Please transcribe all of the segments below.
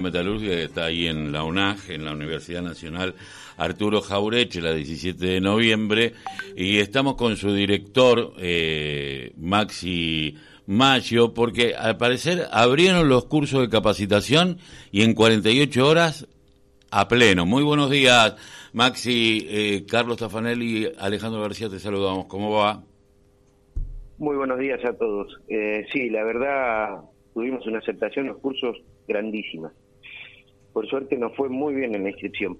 Metalurgia que está ahí en la UNAG, en la Universidad Nacional Arturo Jaureche, la 17 de noviembre, y estamos con su director, eh, Maxi Maggio, porque al parecer abrieron los cursos de capacitación y en 48 horas a pleno. Muy buenos días, Maxi, eh, Carlos Tafanelli, Alejandro García, te saludamos. ¿Cómo va? Muy buenos días a todos. Eh, sí, la verdad, tuvimos una aceptación en los cursos grandísima por suerte nos fue muy bien en la inscripción,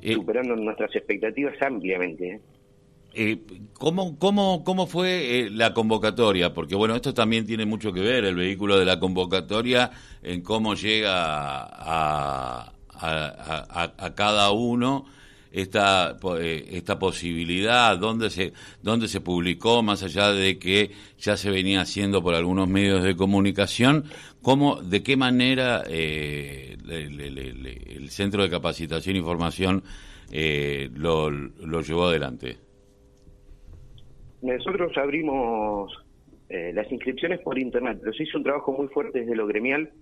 eh, superando nuestras expectativas ampliamente. ¿eh? Eh, ¿cómo, cómo, ¿Cómo fue la convocatoria? Porque bueno, esto también tiene mucho que ver, el vehículo de la convocatoria, en cómo llega a, a cada uno esta, eh, esta posibilidad, dónde se, dónde se publicó, más allá de que ya se venía haciendo por algunos medios de comunicación, cómo, de qué manera eh, el Centro de Capacitación y Formación eh, lo, lo llevó adelante. Nosotros abrimos las inscripciones por internet, pero se hizo un trabajo muy fuerte desde lo gremial,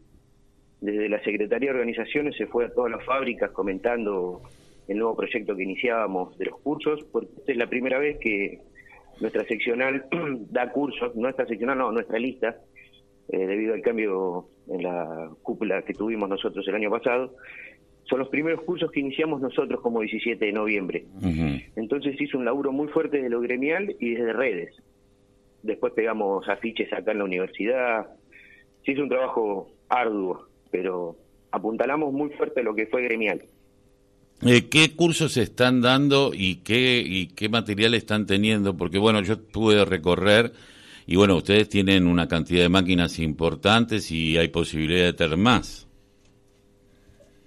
desde la Secretaría de Organizaciones se fue a todas las fábricas comentando el nuevo proyecto que iniciábamos de los cursos, porque esta es la primera vez que nuestra seccional da cursos, nuestra seccional no, nuestra lista, eh, debido al cambio en la cúpula que tuvimos nosotros el año pasado, son los primeros cursos que iniciamos nosotros como 17 de noviembre. Entonces hizo un laburo muy fuerte de lo gremial y desde redes. Después pegamos afiches acá en la universidad. Se hizo un trabajo arduo, pero apuntalamos muy fuerte lo que fue gremial. Eh, ¿Qué cursos se están dando y qué, y qué material están teniendo? Porque bueno, yo pude recorrer y bueno, ustedes tienen una cantidad de máquinas importantes y hay posibilidad de tener más.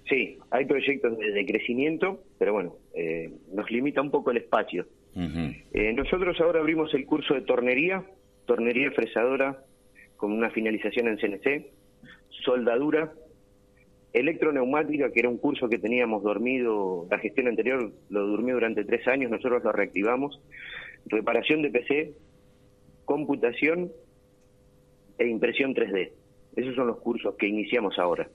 Sí, hay proyectos de, crecimiento, pero bueno, eh, nos limita un poco el espacio. Eh, nosotros ahora abrimos el curso de tornería, tornería fresadora con una finalización en CNC, soldadura, Electroneumática, que era un curso que teníamos dormido, la gestión anterior lo durmió durante tres años, nosotros lo reactivamos. Reparación de PC, computación e impresión 3D. Esos son los cursos que iniciamos ahora.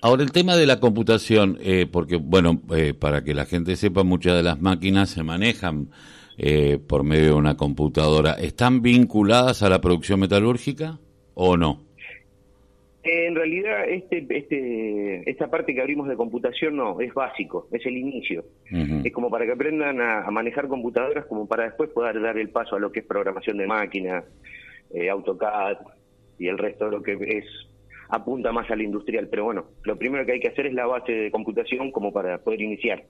Ahora el tema de la computación, eh, porque bueno, eh, para que la gente sepa, muchas de las máquinas se manejan eh, por medio de una computadora. ¿Están vinculadas a la producción metalúrgica o no? En realidad, este, este, esta parte que abrimos de computación no, es básico, es el inicio. Es como para que aprendan a, manejar computadoras, como para después poder dar el paso a lo que es programación de máquinas, eh, AutoCAD y el resto de lo que es apunta más al industrial. Pero bueno, lo primero que hay que hacer es la base de computación como para poder iniciar.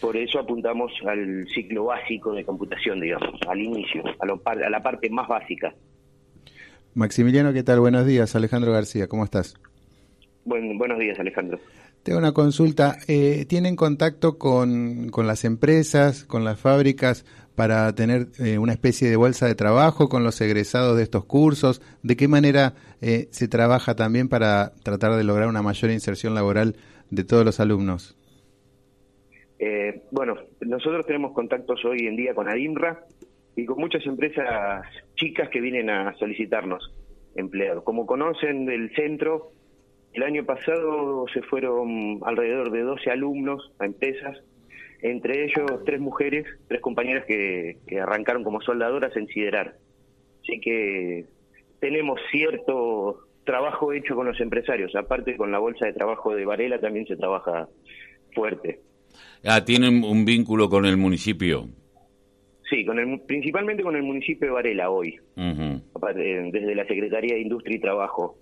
Por eso apuntamos al ciclo básico de computación, digamos, al inicio, a, a la parte más básica. Maximiliano, ¿qué tal? Buenos días. Alejandro García, ¿cómo estás? buenos días, Alejandro. Tengo una consulta. Eh, ¿Tienen contacto con, las empresas, con las fábricas, para tener eh, una especie de bolsa de trabajo con los egresados de estos cursos? ¿De qué manera eh, se trabaja también para tratar de lograr una mayor inserción laboral de todos los alumnos? bueno, nosotros tenemos contactos hoy en día con ADIMRA, y con muchas empresas chicas que vienen a solicitarnos empleados. Como conocen del centro, el año pasado se fueron alrededor de 12 alumnos a empresas, entre ellos tres mujeres, tres compañeras que, arrancaron como soldadoras en Siderar. Así que tenemos cierto trabajo hecho con los empresarios, aparte con la bolsa de trabajo de Varela también se trabaja fuerte. Ah, ¿tienen un vínculo con el municipio? Sí, con el, principalmente con el municipio de Varela hoy, desde la Secretaría de Industria y Trabajo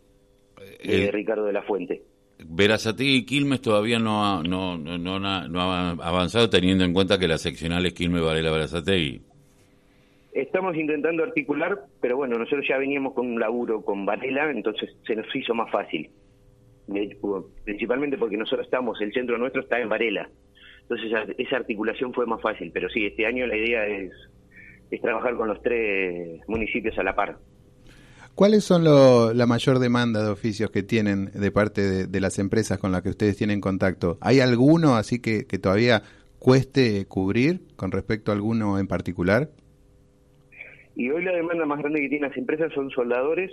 de eh, Ricardo de la Fuente. Verazati y Quilmes todavía no ha, no, no, no, ha avanzado teniendo en cuenta que la seccional es Quilmes, Varela, y Estamos intentando articular, pero bueno, nosotros ya veníamos con un laburo con Varela, entonces se nos hizo más fácil. Principalmente porque nosotros estamos, el centro nuestro está en Varela. Entonces esa, articulación fue más fácil, pero sí, este año la idea es, es trabajar con los tres municipios a la par. ¿Cuáles son la mayor demanda de oficios que tienen de parte de, las empresas con las que ustedes tienen contacto? ¿Hay alguno así que, que todavía cueste cubrir con respecto a alguno en particular? Y hoy la demanda más grande que tienen las empresas son soldadores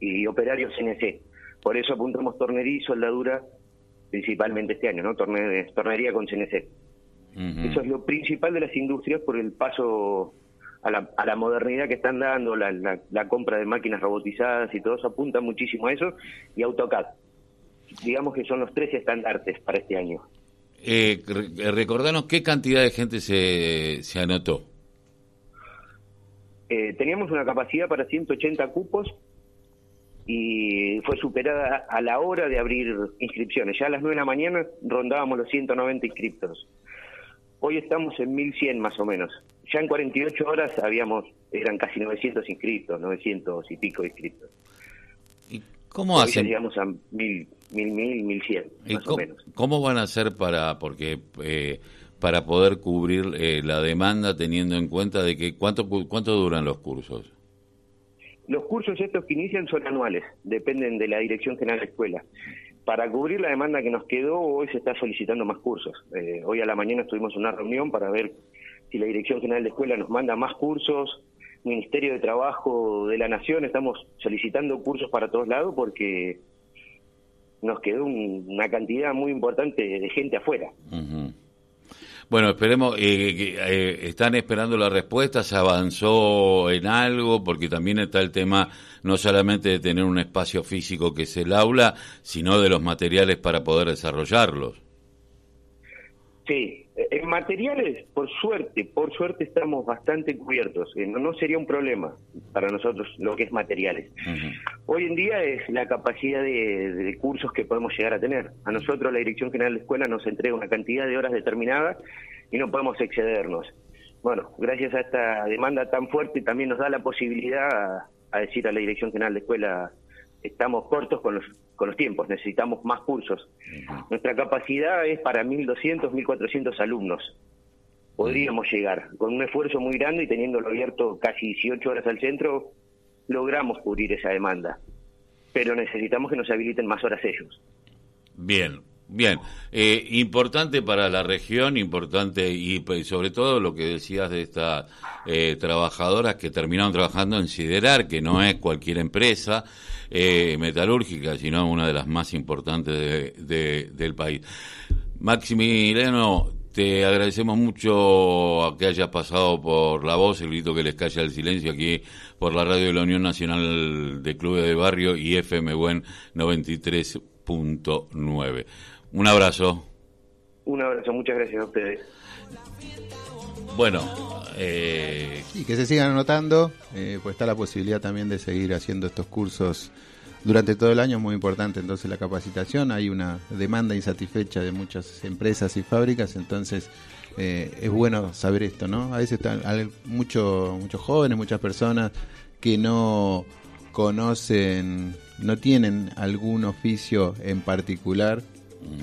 y operarios CNC. Por eso apuntamos tornería y soldadura principalmente este año, ¿no? tornería con CNC. Eso es lo principal de las industrias por el paso a la, a la modernidad que están dando, la, la, compra de máquinas robotizadas y todo eso apunta muchísimo a eso, y AutoCAD. Digamos que son los tres estandartes para este año. Eh, recordanos qué cantidad de gente se, se anotó. Eh, teníamos una capacidad para 180 cupos y fue superada a la hora de abrir inscripciones. Ya a las 9 de la mañana rondábamos los 190 inscriptos. Hoy estamos en 1100 más o menos. Ya en 48 horas habíamos, eran casi 900 inscritos, 900 y pico inscritos. ¿Y cómo hacen? llegamos a 1000, 1000, 1100 más o menos. ¿Cómo van a hacer para, porque eh, para poder cubrir eh, la demanda teniendo en cuenta de que cuánto, cuánto duran los cursos? Los cursos estos que inician son anuales, dependen de la Dirección General de Escuela. Para cubrir la demanda que nos quedó, hoy se está solicitando más cursos. Eh, hoy a la mañana estuvimos en una reunión para ver si la Dirección General de Escuela nos manda más cursos, Ministerio de Trabajo de la Nación, estamos solicitando cursos para todos lados porque nos quedó una cantidad muy importante de gente afuera. Bueno, esperemos, eh, eh, están esperando la respuesta, se avanzó en algo, porque también está el tema no solamente de tener un espacio físico que es el aula, sino de los materiales para poder desarrollarlos. Sí, en materiales, por suerte, por suerte estamos bastante cubiertos. Eh, no, sería un problema para nosotros lo que es materiales. Hoy en día es la capacidad de, cursos que podemos llegar a tener. A nosotros la Dirección General de Escuela nos entrega una cantidad de horas determinadas y no podemos excedernos. Bueno, gracias a esta demanda tan fuerte también nos da la posibilidad a decir a la Dirección General de Escuela estamos cortos con los, con los tiempos, necesitamos más cursos. Nuestra capacidad es para 1.200, 1.400 alumnos. Podríamos llegar, con un esfuerzo muy grande y teniéndolo abierto casi 18 horas al centro, logramos cubrir esa demanda. Pero necesitamos que nos habiliten más horas ellos. Bien, Bien, eh, importante para la región, importante y, pues, sobre todo lo que decías de estas eh, trabajadoras que terminaron trabajando en Siderar, que no es cualquier empresa eh, metalúrgica, sino una de las más importantes del país. Maximiliano, te agradecemos mucho que hayas pasado por la voz, el grito que les calla el silencio aquí por la radio de la Unión Nacional de Clubes de Barrio y FM Buen 93.9. Un abrazo. Un abrazo, muchas gracias a ustedes. Bueno, eh... y que se sigan anotando, eh, pues está la posibilidad también de seguir haciendo estos cursos durante todo el año, muy importante entonces la capacitación, hay una demanda insatisfecha de muchas empresas y fábricas, entonces eh, es bueno saber esto, ¿no? A veces están hay mucho, muchos jóvenes, muchas personas que no conocen, no tienen algún oficio en particular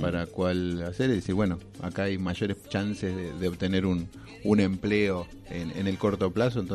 para cuál hacer y decir, bueno, acá hay mayores chances de, obtener un, un empleo en, en el corto plazo, entonces